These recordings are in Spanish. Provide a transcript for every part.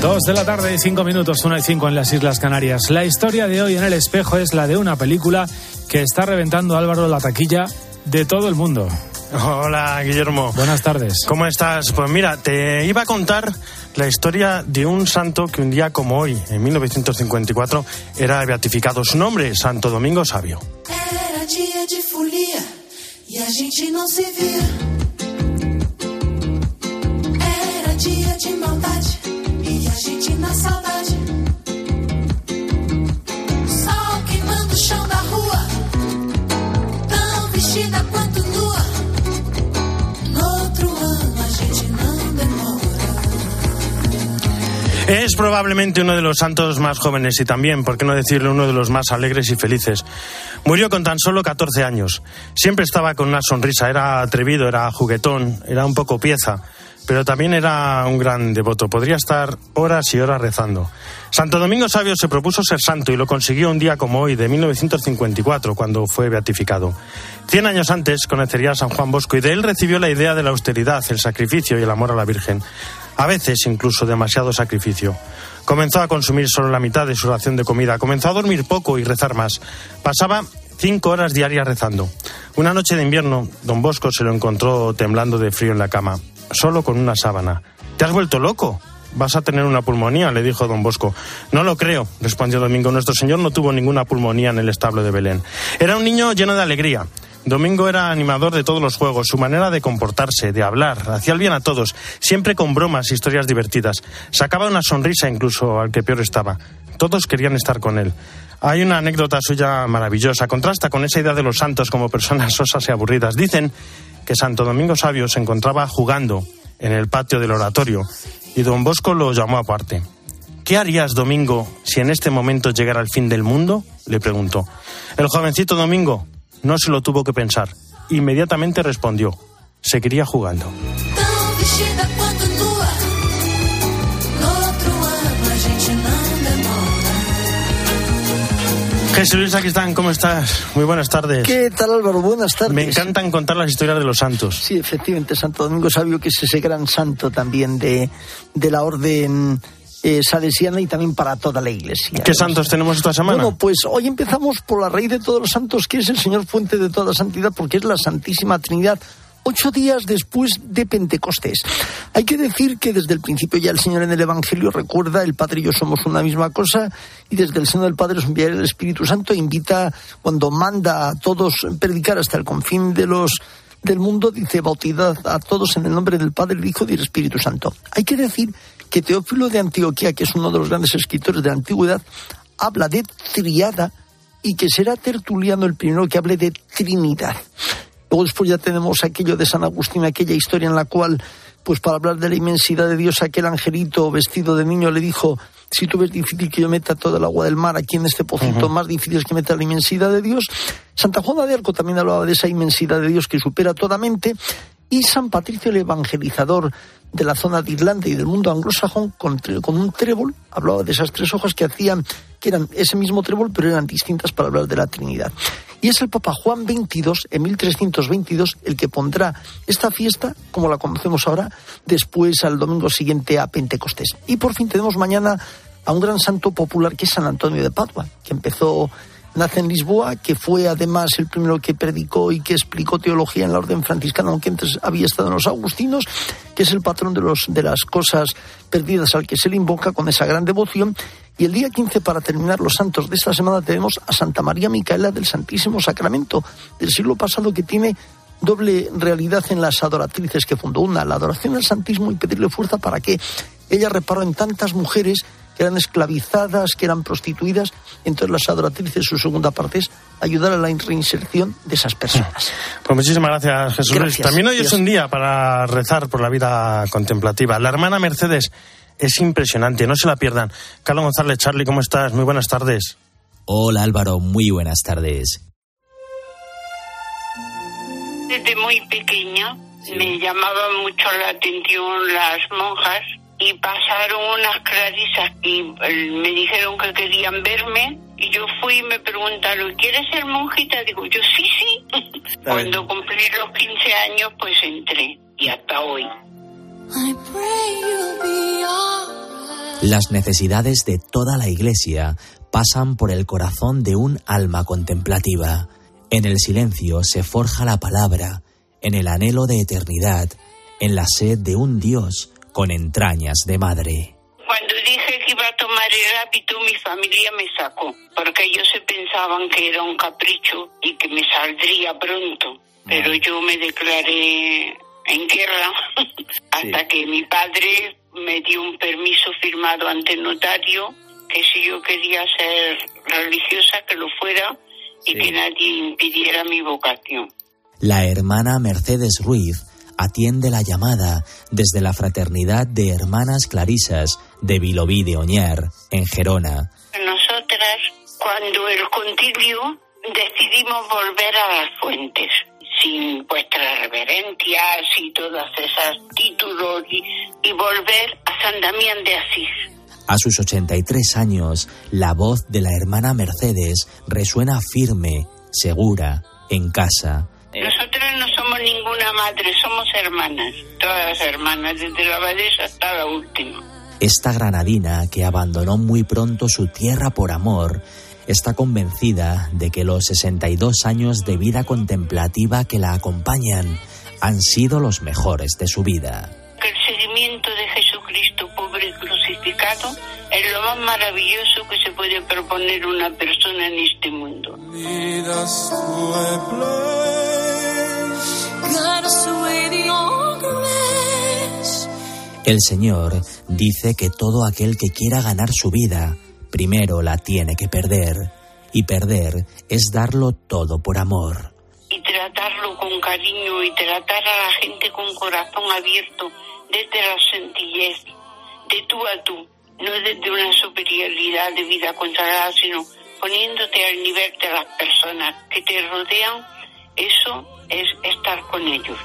Dos de la tarde y cinco minutos, una y cinco en las Islas Canarias. La historia de hoy en el espejo es la de una película que está reventando Álvaro la taquilla de todo el mundo. Hola, Guillermo. Buenas tardes. ¿Cómo estás? Pues mira, te iba a contar la historia de un santo que un día como hoy, en 1954, era beatificado. Su nombre, Santo Domingo Sabio. Era dia de folia e a gente não se via. Era dia de maldade Es probablemente uno de los santos más jóvenes y también, por qué no decirlo, uno de los más alegres y felices. Murió con tan solo 14 años. Siempre estaba con una sonrisa, era atrevido, era juguetón, era un poco pieza, pero también era un gran devoto. Podría estar horas y horas rezando. Santo Domingo Sabio se propuso ser santo y lo consiguió un día como hoy, de 1954, cuando fue beatificado. Cien años antes conocería a San Juan Bosco y de él recibió la idea de la austeridad, el sacrificio y el amor a la Virgen. A veces incluso demasiado sacrificio. Comenzó a consumir solo la mitad de su ración de comida. Comenzó a dormir poco y rezar más. Pasaba cinco horas diarias rezando. Una noche de invierno, don Bosco se lo encontró temblando de frío en la cama, solo con una sábana. ¿Te has vuelto loco? Vas a tener una pulmonía, le dijo don Bosco. No lo creo, respondió Domingo. Nuestro señor no tuvo ninguna pulmonía en el establo de Belén. Era un niño lleno de alegría. Domingo era animador de todos los juegos, su manera de comportarse, de hablar, hacía el bien a todos, siempre con bromas, historias divertidas. Sacaba una sonrisa incluso al que peor estaba. Todos querían estar con él. Hay una anécdota suya maravillosa, contrasta con esa idea de los santos como personas sosas y aburridas. Dicen que Santo Domingo Sabio se encontraba jugando en el patio del oratorio y don Bosco lo llamó aparte. ¿Qué harías, Domingo, si en este momento llegara el fin del mundo? le preguntó. El jovencito Domingo no se lo tuvo que pensar. Inmediatamente respondió. Seguiría jugando. Jesús Luis, aquí están. ¿Cómo estás? Muy buenas tardes. ¿Qué tal Álvaro? Buenas tardes. Me encantan contar las historias de los santos. Sí, efectivamente, Santo Domingo Sabio, que es ese gran santo también de, de la orden eh, salesiana y también para toda la iglesia. ¿Qué santos tenemos esta semana? Bueno, pues hoy empezamos por la raíz de todos los santos, que es el Señor fuente de toda santidad, porque es la Santísima Trinidad. Ocho días después de Pentecostés. Hay que decir que desde el principio ya el Señor en el Evangelio recuerda, el Padre y yo somos una misma cosa, y desde el seno del Padre os enviará el Espíritu Santo, invita, cuando manda a todos predicar hasta el confín de los del mundo, dice, bautizad a todos en el nombre del Padre, del Hijo y del Espíritu Santo. Hay que decir que Teófilo de Antioquía, que es uno de los grandes escritores de la antigüedad, habla de triada y que será Tertuliano el primero que hable de Trinidad. Luego después ya tenemos aquello de San Agustín, aquella historia en la cual, pues para hablar de la inmensidad de Dios, aquel angelito vestido de niño le dijo, si tú ves difícil que yo meta todo el agua del mar aquí en este pocito, más difícil es que meta la inmensidad de Dios. Santa Juana de Arco también hablaba de esa inmensidad de Dios que supera toda mente. Y San Patricio el Evangelizador de la zona de Irlanda y del mundo anglosajón con, con un trébol, hablaba de esas tres hojas que hacían, que eran ese mismo trébol, pero eran distintas para hablar de la Trinidad. Y es el Papa Juan XXII, en 1322, el que pondrá esta fiesta, como la conocemos ahora, después al domingo siguiente a Pentecostés. Y por fin tenemos mañana a un gran santo popular que es San Antonio de Padua, que empezó nace en Lisboa, que fue además el primero que predicó y que explicó teología en la orden franciscana, aunque antes había estado en los agustinos, que es el patrón de, los, de las cosas perdidas al que se le invoca con esa gran devoción. Y el día 15, para terminar los santos de esta semana, tenemos a Santa María Micaela del Santísimo Sacramento del siglo pasado, que tiene doble realidad en las adoratrices que fundó. Una, la adoración al Santísimo y pedirle fuerza para que ella reparó en tantas mujeres que eran esclavizadas, que eran prostituidas. Entonces las adoratrices, su segunda parte es ayudar a la reinserción de esas personas. Pues muchísimas gracias, Jesús Luis. Gracias. También hoy es un día para rezar por la vida contemplativa. La hermana Mercedes es impresionante, no se la pierdan. Carlos González, Charlie, ¿cómo estás? Muy buenas tardes. Hola Álvaro, muy buenas tardes. Desde muy pequeña me llamaban mucho la atención las monjas y pasaron unas clarisas y eh, me dijeron que querían verme y yo fui y me preguntaron, ¿quieres ser monjita? Digo, yo sí, sí. Cuando cumplí los 15 años pues entré y hasta hoy. I pray you'll be alright. Las necesidades de toda la Iglesia pasan por el corazón de un alma contemplativa. En el silencio se forja la palabra, en el anhelo de eternidad, en la sed de un Dios con entrañas de madre. Cuando dije que iba a tomar el hábito, mi familia me sacó, porque ellos se pensaban que era un capricho y que me saldría pronto. Pero yo me declaré en guerra hasta que mi padre me dio un permiso firmado ante notario que si yo quería ser religiosa que lo fuera y que nadie impidiera mi vocación. La hermana Mercedes Ruiz atiende la llamada desde la Fraternidad de Hermanas Clarisas de Vilobí de Oñar, en Gerona. Nosotras, cuando el concilio, decidimos volver a las fuentes, sin vuestras reverencias y todas esas títulos, y, y volver a San Damián de Asís. A sus 83 años, la voz de la hermana Mercedes resuena firme, segura, en casa. Nosotras no somos ninguna madre, somos hermanas, todas hermanas, desde la abadesa hasta la última. Esta granadina, que abandonó muy pronto su tierra por amor, está convencida de que los 62 años de vida contemplativa que la acompañan han sido los mejores de su vida. Que el seguimiento de Jesucristo pobre y crucificado es lo más maravilloso que se puede proponer una persona en este mundo. El Señor dice que todo aquel que quiera ganar su vida, primero la tiene que perder, y perder es darlo todo por amor. y tratarlo con cariño y tratar a la gente con corazón abierto desde la sencillez, de tú a tú, no desde una superioridad de vida consagrada, sino poniéndote al nivel de las personas que te rodean, eso es estar con ellos.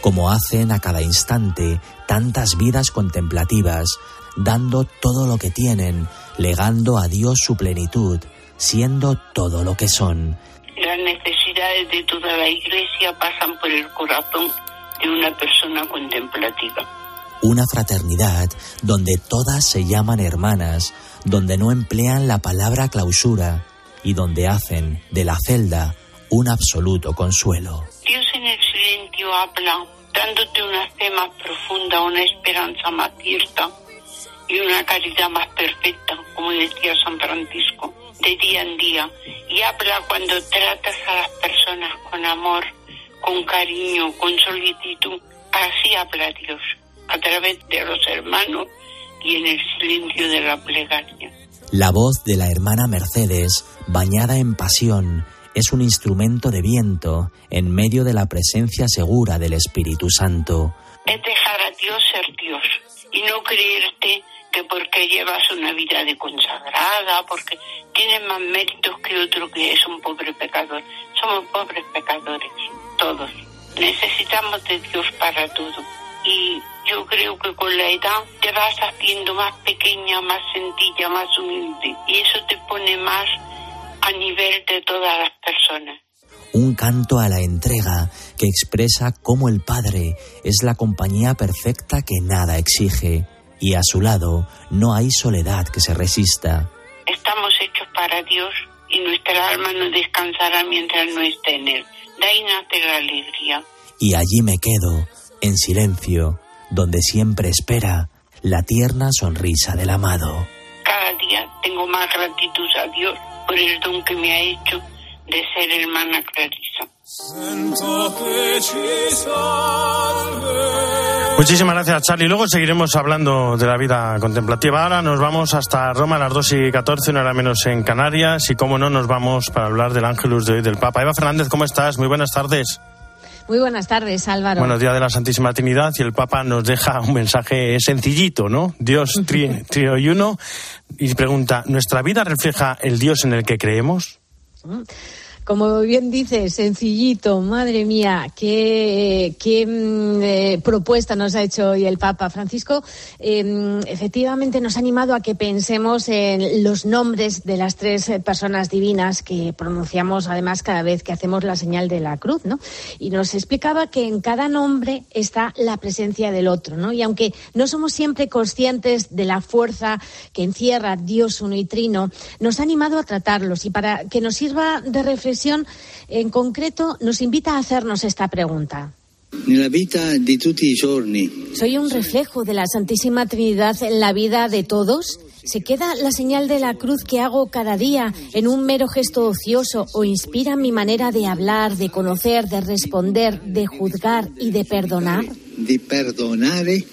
como hacen a cada instante tantas vidas contemplativas, dando todo lo que tienen, legando a Dios su plenitud, siendo todo lo que son. Las necesidades de toda la iglesia pasan por el corazón de una persona contemplativa. Una fraternidad donde todas se llaman hermanas, donde no emplean la palabra clausura y donde hacen de la celda un absoluto consuelo. Dios en el silencio habla, dándote una fe más profunda, una esperanza más cierta y una caridad más perfecta, como decía San Francisco, de día en día. Y habla cuando tratas a las personas con amor, con cariño, con solicitud. Así habla Dios, a través de los hermanos y en el silencio de la plegaria. La voz de la hermana Mercedes, bañada en pasión, es un instrumento de viento en medio de la presencia segura del Espíritu Santo. es dejar a Dios ser Dios y no creerte que porque llevas una vida de consagrada, porque tienes más méritos que otro que es un pobre pecador. Somos pobres pecadores, todos. Necesitamos de Dios para todo. Y yo creo que con la edad te vas haciendo más pequeña, más sencilla, más humilde. Y eso te pone más nivel de todas las personas. Un canto a la entrega que expresa cómo el Padre es la compañía perfecta que nada exige y a su lado no hay soledad que se resista. Estamos hechos para Dios y nuestra alma no descansará mientras no esté en Él. De ahí nace la alegría. Y allí me quedo, en silencio, donde siempre espera la tierna sonrisa del amado. Cada día tengo más gratitud a Dios por el don que me ha hecho de ser hermana Clarisa. Muchísimas gracias, Charlie. Luego seguiremos hablando de la vida contemplativa. Ahora nos vamos hasta Roma a las 2 y 14, una hora menos en Canarias. Y cómo no, nos vamos para hablar del Ángelus de hoy del Papa. Eva Fernández, ¿cómo estás? Muy buenas tardes. Muy buenas tardes, Álvaro. Buenos días de la Santísima Trinidad. Y el Papa nos deja un mensaje sencillito, ¿no? Dios tri, trío y uno. Y pregunta, ¿nuestra vida refleja el Dios en el que creemos? Como bien dice, sencillito, madre mía, qué, qué mm, eh, propuesta nos ha hecho hoy el Papa Francisco. Eh, efectivamente nos ha animado a que pensemos en los nombres de las tres personas divinas que pronunciamos además cada vez que hacemos la señal de la cruz, ¿no? Y nos explicaba que en cada nombre está la presencia del otro, ¿no? Y aunque no somos siempre conscientes de la fuerza que encierra Dios uno y trino, nos ha animado a tratarlos y para que nos sirva de reflexión, en concreto, nos invita a hacernos esta pregunta. ¿Soy un reflejo de la Santísima Trinidad en la vida de todos? ¿Se queda la señal de la cruz que hago cada día en un mero gesto ocioso o inspira mi manera de hablar, de conocer, de responder, de juzgar y de perdonar? di perdonare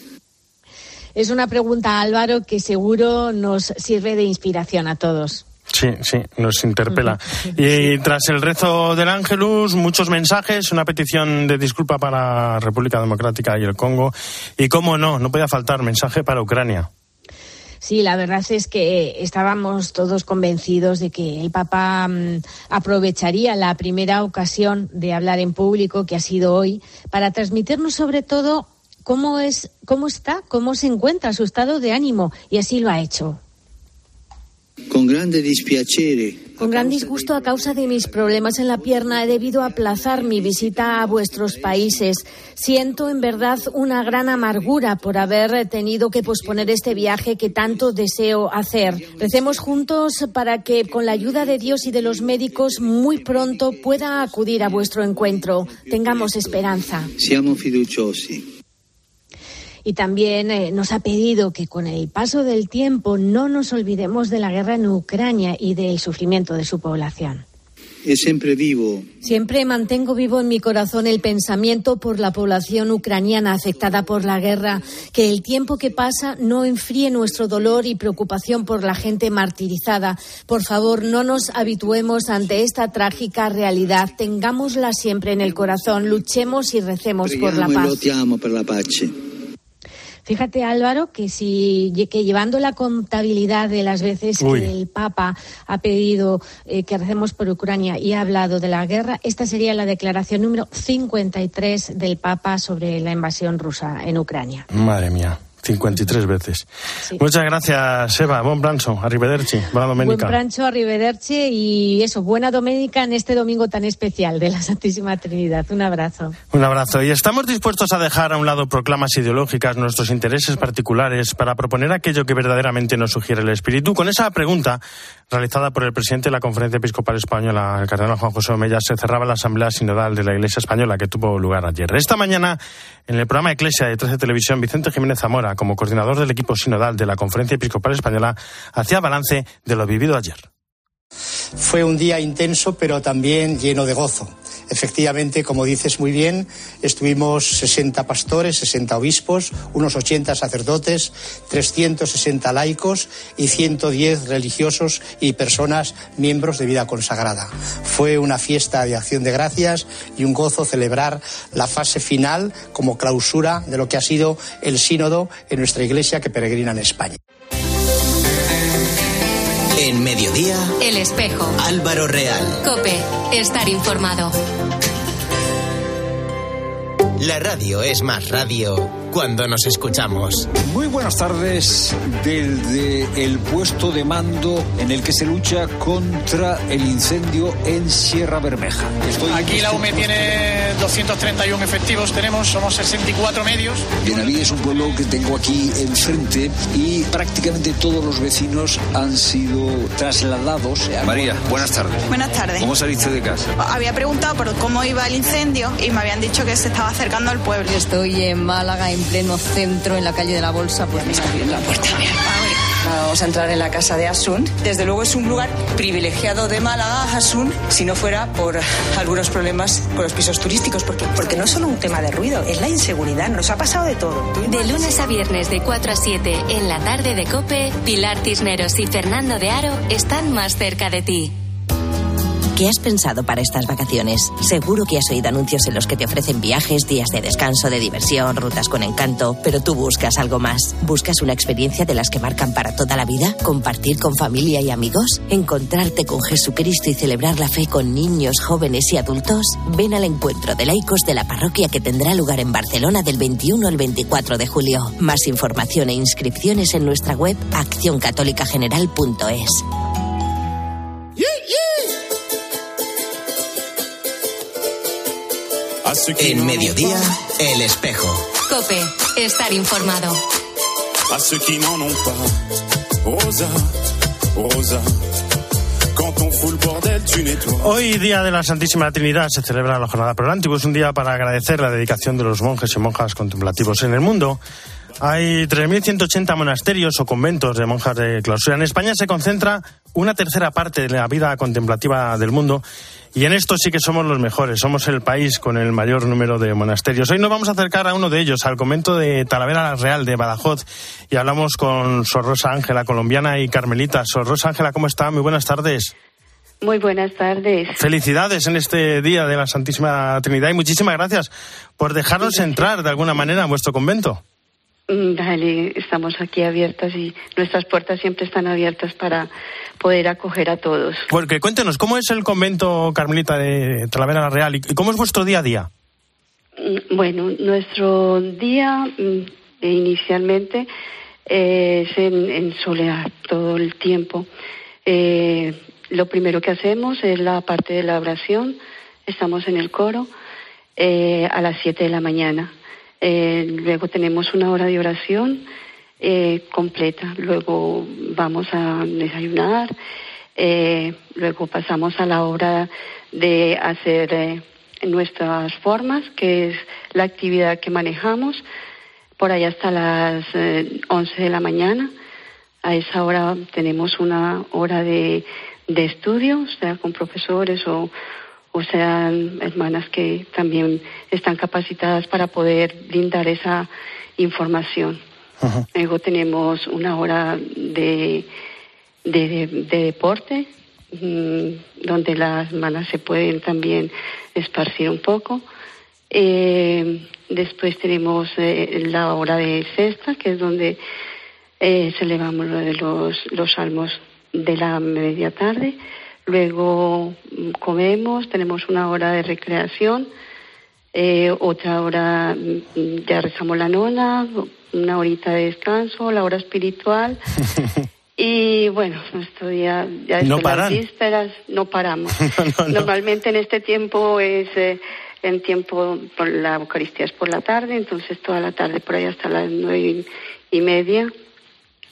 Es una pregunta, Álvaro, que seguro nos sirve de inspiración a todos. Sí, sí, nos interpela. Y tras el rezo del Ángelus, muchos mensajes, una petición de disculpa para República Democrática y el Congo. Y cómo no, no podía faltar mensaje para Ucrania. Sí, la verdad es que estábamos todos convencidos de que el Papa mm, aprovecharía la primera ocasión de hablar en público, que ha sido hoy, para transmitirnos sobre todo cómo es, cómo está, cómo se encuentra su estado de ánimo, y así lo ha hecho. Con grande dispiacere Con gran disgusto a causa de mis problemas en la pierna he debido aplazar mi visita a vuestros países. Siento en verdad una gran amargura por haber tenido que posponer este viaje que tanto deseo hacer. Recemos juntos para que con la ayuda de Dios y de los médicos muy pronto pueda acudir a vuestro encuentro. Tengamos esperanza. siamo fiduciosi Y también eh, nos ha pedido que con el paso del tiempo no nos olvidemos de la guerra en Ucrania y del sufrimiento de su población. è sempre vivo Siempre mantengo vivo en mi corazón el pensamiento por la población ucraniana afectada por la guerra, que el tiempo que pasa no enfríe nuestro dolor y preocupación por la gente martirizada. Por favor, no nos habituemos ante esta trágica realidad. Tengámosla siempre en el corazón, luchemos y recemos por la e paz. Fíjate, Álvaro, que si que llevando la contabilidad de las veces Uy. que el Papa ha pedido eh, que recemos por Ucrania y ha hablado de la guerra, esta sería la declaración número 53 del Papa sobre la invasión rusa en Ucrania. Madre mía, 53 veces. Sí. Muchas gracias, Eva. Bon pranzo. Arrivederci. Buena Buen domenica. prancho, arrivederci y eso, buena doménica en este domingo tan especial de la Santísima Trinidad. Un abrazo. Un abrazo. Y estamos dispuestos a dejar a un lado proclamas ideológicas, nuestros intereses particulares, para proponer aquello que verdaderamente nos sugiere el Espíritu. Con esa pregunta, realizada por el presidente de la Conferencia Episcopal Española, el cardenal Juan José Omeya, se cerraba la Asamblea Sinodal de la Iglesia Española que tuvo lugar ayer. Esta mañana, en el programa Eclesia de 13 Televisión, Vicente Jiménez Zamora, como coordinador del equipo sinodal de la Conferencia Episcopal Española, hacía balance de lo vivido ayer. Fue un día intenso, pero también lleno de gozo. Efectivamente, como dices muy bien, estuvimos 60 pastores, 60 obispos, unos 80 sacerdotes, 360 laicos y 110 religiosos y personas miembros de vida consagrada. Fue una fiesta de acción de gracias y un gozo celebrar la fase final como clausura de lo que ha sido el sínodo en nuestra iglesia que peregrina en España. En mediodía, El espejo. Álvaro Real. Cope. Estar informado. La radio es más radio cuando nos escuchamos. Muy buenas tardes desde el puesto de mando en el que se lucha contra el incendio en Sierra Bermeja. Estoy Aquí la UME tiene 231 efectivos, tenemos, somos 64 medios. Benaví es un pueblo que tengo aquí enfrente y prácticamente todos los vecinos han sido trasladados. María, buenas tardes. Buenas tardes. ¿Cómo saliste de casa? Había preguntado por cómo iba el incendio y me habían dicho que se estaba acercando al pueblo. Estoy en Málaga, en pleno centro, en la calle de la Bolsa, pues me está abriendo la puerta. Vamos a entrar en la casa de Asun. Desde luego es un lugar privilegiado de Málaga, Asun, si no fuera por algunos problemas con los pisos turísticos, porque, porque no es solo un tema de ruido, es la inseguridad, nos ha pasado de todo. De lunes a viernes de 4 a 7 en la tarde de Cope, Pilar Tisneros y Fernando de Aro están más cerca de ti. ¿Qué has pensado para estas vacaciones? Seguro que has oído anuncios en los que te ofrecen viajes, días de descanso, de diversión, rutas con encanto, pero tú buscas algo más. ¿Buscas una experiencia de las que marcan para toda la vida? ¿Compartir con familia y amigos? ¿Encontrarte con Jesucristo y celebrar la fe con niños, jóvenes y adultos? Ven al encuentro de laicos de la parroquia que tendrá lugar en Barcelona del 21 al 24 de julio. Más información e inscripciones en nuestra web accioncatolicageneral.es. En mediodía, el espejo. Cope, estar informado. À ceux qui n'en ont pas, Rosa, Rosa. Hoy, Día de la Santísima Trinidad, se celebra la jornada Pro Antiguo. Es un día para agradecer la dedicación de los monjes y monjas contemplativos en el mundo. Hay 3.180 monasterios o conventos de monjas de clausura. En España se concentra una tercera parte de la vida contemplativa del mundo y en esto sí que somos los mejores. Somos el país con el mayor número de monasterios. Hoy nos vamos a acercar a uno de ellos, al convento de Talavera la Real de Badajoz y hablamos con Sor Rosa Ángela, colombiana y carmelita. Sor Rosa Ángela, ¿cómo está? Muy buenas tardes. Muy buenas tardes. Felicidades en este día de la Santísima Trinidad y muchísimas gracias por dejarnos entrar de alguna manera en vuestro convento. Mm, Dale, estamos aquí abiertas y nuestras puertas siempre están abiertas para poder acoger a todos. Porque cuéntenos, ¿cómo es el convento carmelita de Talavera la Real y cómo es vuestro día a día? Mm, Bueno, nuestro día mm, inicialmente eh, es en, en soledad todo el tiempo. Eh, lo primero que hacemos es la parte de la oración. Estamos en el coro eh, a las 7 de la mañana. Eh, luego tenemos una hora de oración eh, completa. Luego vamos a desayunar. Eh, luego pasamos a la hora de hacer eh, nuestras formas, que es la actividad que manejamos, por ahí hasta las eh, 11 de la mañana. A esa hora tenemos una hora de, de estudio, sea con profesores o, o sean hermanas que también están capacitadas para poder brindar esa información. Luego tenemos una hora de, de, de- de deporte, mm, donde las hermanas se pueden también esparcir un poco. Eh, después tenemos eh, la hora de cesta, que es donde eh, celebramos lo de los, los salmos de la media tarde. Luego mm, comemos, tenemos una hora de recreación, eh, otra hora mm, ya rezamos la nona, una horita de descanso, la hora espiritual. Y bueno, nuestro día ya No desde paran. las vísperas no paramos. Normalmente en este tiempo es eh, en tiempo por la Eucaristía es por la tarde, entonces toda la tarde por ahí hasta las nueve y media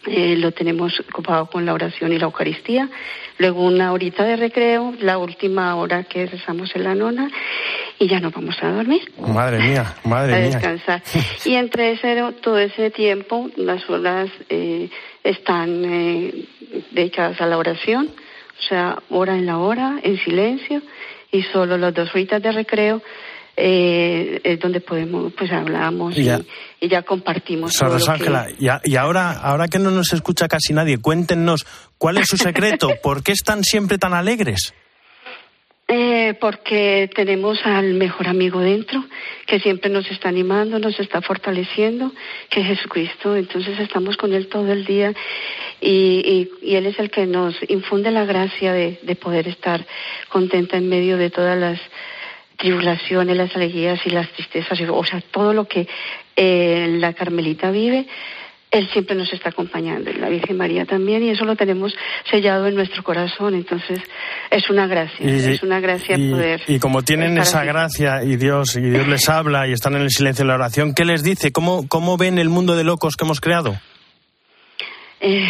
eh, lo tenemos ocupado con la oración y la Eucaristía. Luego una horita de recreo, la última hora que rezamos en la nona y ya nos vamos a dormir Madre mía, a madre mía. descansar. Y entre ese, todo ese tiempo, las horas eh, están eh, dedicadas a la oración, o sea, hora en la hora, en silencio, y solo las dos horitas de recreo eh, es donde podemos, pues hablamos y. y ya compartimos. Que- Ángela, y, a- y ahora, ahora que no nos escucha casi nadie, cuéntenos cuál es su secreto, por qué están siempre tan alegres. Eh, porque tenemos al mejor amigo dentro, que siempre nos está animando, nos está fortaleciendo, que es Jesucristo. Entonces estamos con Él todo el día y, y- y Él es el que nos infunde la gracia de, de poder estar contenta en medio de todas las tribulaciones, las alegrías y las tristezas, o sea, todo lo que eh, la Carmelita vive. Él siempre nos está acompañando, y la Virgen María también, y eso lo tenemos sellado en nuestro corazón. Entonces, es una gracia, Y- es una gracia y, poder. y como tienen esa así. gracia y Dios y Dios les habla y están en el silencio de la oración, ¿qué les dice? ¿Cómo, cómo ven el mundo de locos que hemos creado? Eh,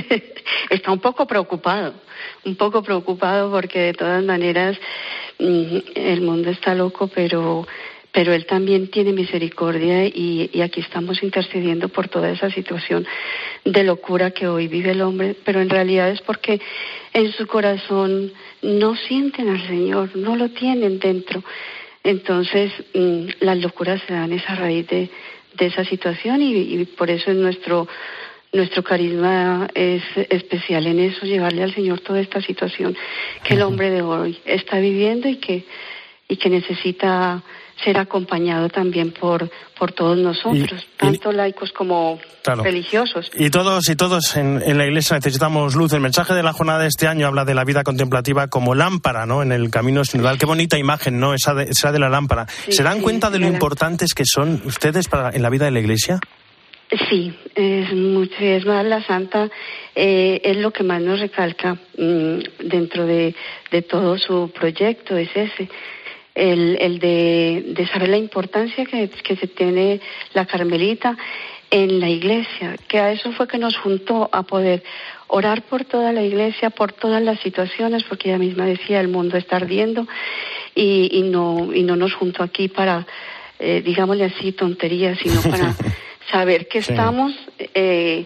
está un poco preocupado, un poco preocupado porque de todas maneras el mundo está loco, pero pero él también tiene misericordia y, aquí estamos intercediendo por toda esa situación de locura que hoy vive el hombre, pero en realidad es porque en su corazón no sienten al Señor, no lo tienen dentro. Entonces, mm, las locuras se dan esa raíz de, esa situación y, y por eso es nuestro nuestro carisma es especial en eso, llevarle al Señor toda esta situación que el hombre de hoy está viviendo y que, y que necesita ser acompañado también por, por todos nosotros, Y- y- tanto laicos como Claro. religiosos. Y todos y todos en, en la iglesia necesitamos luz. El mensaje de la jornada de este año habla de la vida contemplativa como lámpara, ¿no? En el camino sinodal. Qué bonita imagen, ¿no? Esa de, esa de la lámpara. Sí, ¿Se dan sí, cuenta de lo importantes que son ustedes para, en la vida de la iglesia? Sí, es más la santa eh, es lo que más nos recalca mm, dentro de, todo su proyecto es ese el, el de, de saber la importancia que, se tiene la Carmelita en la iglesia, que a eso fue que nos juntó a poder orar por toda la iglesia, por todas las situaciones, porque ella misma decía el mundo está ardiendo y, y no y no nos juntó aquí para eh, digámosle así tonterías, sino para saber que Sí. estamos eh,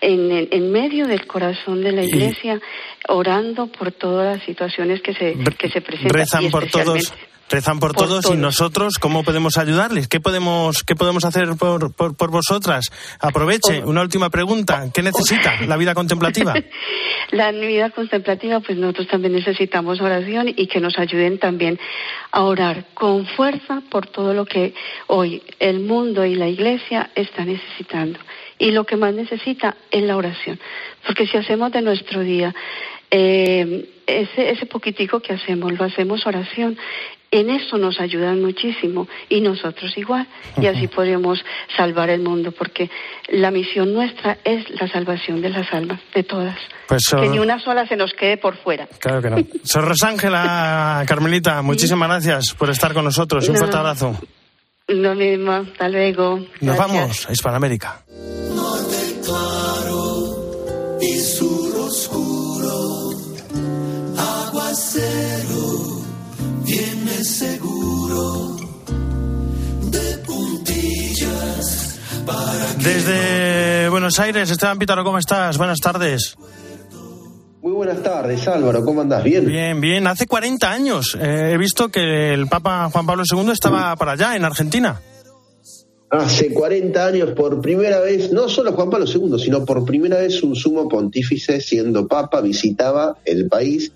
en, en- medio del corazón de la iglesia orando por todas las situaciones que se que se presentan Rezan y por todos. Rezan por, por todos, y nosotros, ¿cómo podemos ayudarles? ¿Qué podemos, qué podemos hacer por, por, por vosotras? Aproveche, una última pregunta. ¿Qué necesita la vida contemplativa? La vida contemplativa, pues nosotros también necesitamos oración y que nos ayuden también a orar con fuerza por todo lo que hoy el mundo y la iglesia está necesitando. Y lo que más necesita es la oración. Porque si hacemos de nuestro día eh, ese, ese poquitico que hacemos, lo hacemos oración, en eso nos ayudan muchísimo y nosotros igual. Y así podemos salvar el mundo, porque la misión nuestra es la salvación de las almas, de todas. Pues, que oh, ni una sola se nos quede por fuera. Claro que no. Sor Rosángela, Carmelita, muchísimas gracias por estar con nosotros. Un No. fuerte abrazo. Lo mismo, hasta luego. Nos Gracias. vamos a Hispanoamérica. Seguro de puntillas para Desde Buenos Aires, Esteban Pítaro, ¿cómo estás? Buenas tardes. Muy buenas tardes, Álvaro, ¿cómo andás? ¿Bien? Bien, bien. Hace 40 años eh, he visto que el Papa Juan Pablo II estaba para allá, en Argentina. Hace 40 años, por primera vez, no solo Juan Pablo II, sino por primera vez un sumo pontífice, siendo papa, visitaba el país.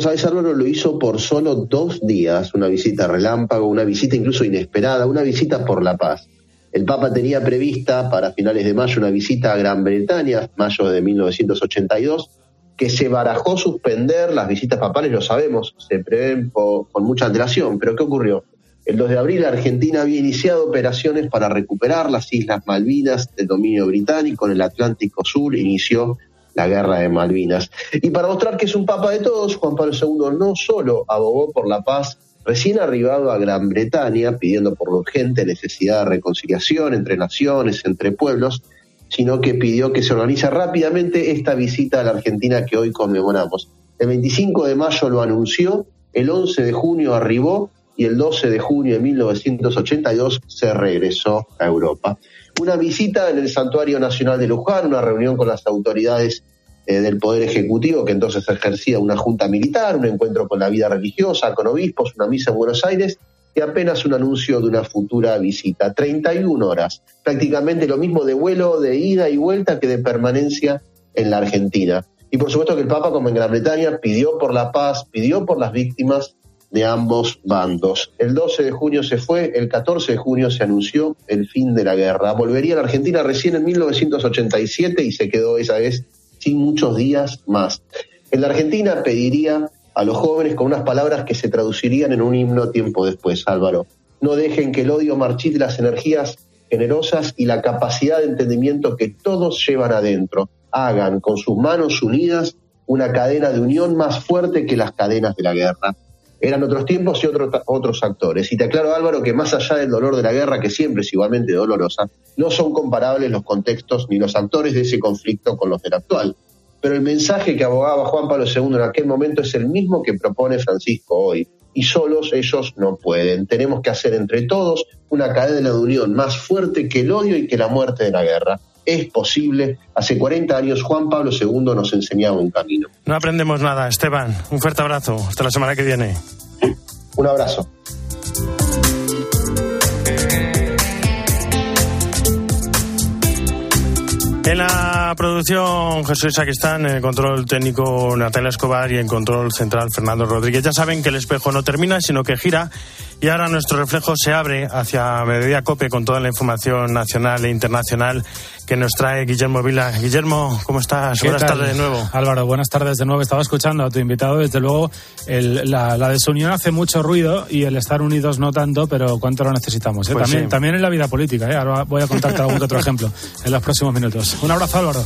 Sabés, Álvaro lo hizo por solo dos días, una visita relámpago, una visita incluso inesperada, una visita por la paz. El Papa tenía prevista para finales de mayo una visita a Gran Bretaña, mayo de 1982, que se barajó suspender las visitas papales, lo sabemos, se prevén con mucha antelación, pero ¿qué ocurrió? El 2 de abril Argentina había iniciado operaciones para recuperar las Islas Malvinas del dominio británico en el Atlántico Sur, inició la guerra de Malvinas. Y para mostrar que es un papa de todos, Juan Pablo II no solo abogó por la paz recién arribado a Gran Bretaña, pidiendo por la urgente necesidad de reconciliación entre naciones, entre pueblos, sino que pidió que se organice rápidamente esta visita a la Argentina que hoy conmemoramos. El 25 de mayo lo anunció, el 11 de junio arribó y el 12 de junio de 1982 se regresó a Europa. Una visita en el Santuario Nacional de Luján, una reunión con las autoridades eh, del Poder Ejecutivo, que entonces ejercía una junta militar, un encuentro con la vida religiosa, con obispos, una misa en Buenos Aires y apenas un anuncio de una futura visita. 31 horas, prácticamente lo mismo de vuelo, de ida y vuelta que de permanencia en la Argentina. Y por supuesto que el Papa, como en Gran Bretaña, pidió por la paz, pidió por las víctimas de ambos bandos. El 12 de junio se fue, el 14 de junio se anunció el fin de la guerra. Volvería a la Argentina recién en 1987 y se quedó esa vez sin muchos días más. En la Argentina pediría a los jóvenes con unas palabras que se traducirían en un himno tiempo después, Álvaro. No dejen que el odio marchite las energías generosas y la capacidad de entendimiento que todos llevan adentro. Hagan con sus manos unidas una cadena de unión más fuerte que las cadenas de la guerra. Eran otros tiempos y otro- otros actores. Y te aclaro, Álvaro, que más allá del dolor de la guerra, que siempre es igualmente dolorosa, no son comparables los contextos ni los actores de ese conflicto con los del actual. Pero el mensaje que abogaba Juan Pablo II en aquel momento es el mismo que propone Francisco hoy. Y solos ellos no pueden. Tenemos que hacer entre todos una cadena de unión más fuerte que el odio y que la muerte de la guerra. Es posible. Hace 40 años Juan Pablo II nos enseñaba un camino. No aprendemos nada, Esteban. Un fuerte abrazo. Hasta la semana que viene. Un abrazo. En la producción Jesús Saquistán, en el control técnico Natalia Escobar y en control central Fernando Rodríguez. Ya saben que el espejo no termina, sino que gira y ahora nuestro reflejo se abre hacia Mediodía Cope con toda la información nacional e internacional que nos trae Guillermo Vila. Guillermo, ¿cómo estás? ¿Qué Buenas tal? tardes de nuevo. Álvaro, buenas tardes de nuevo. Estaba escuchando a tu invitado. Desde luego, el- la, la desunión hace mucho ruido y el estar unidos no tanto, pero ¿cuánto lo necesitamos? eh? Pues también, sí. también en la vida política. ¿eh? Ahora voy a contarte algún otro ejemplo en los próximos minutos. Un abrazo, Álvaro.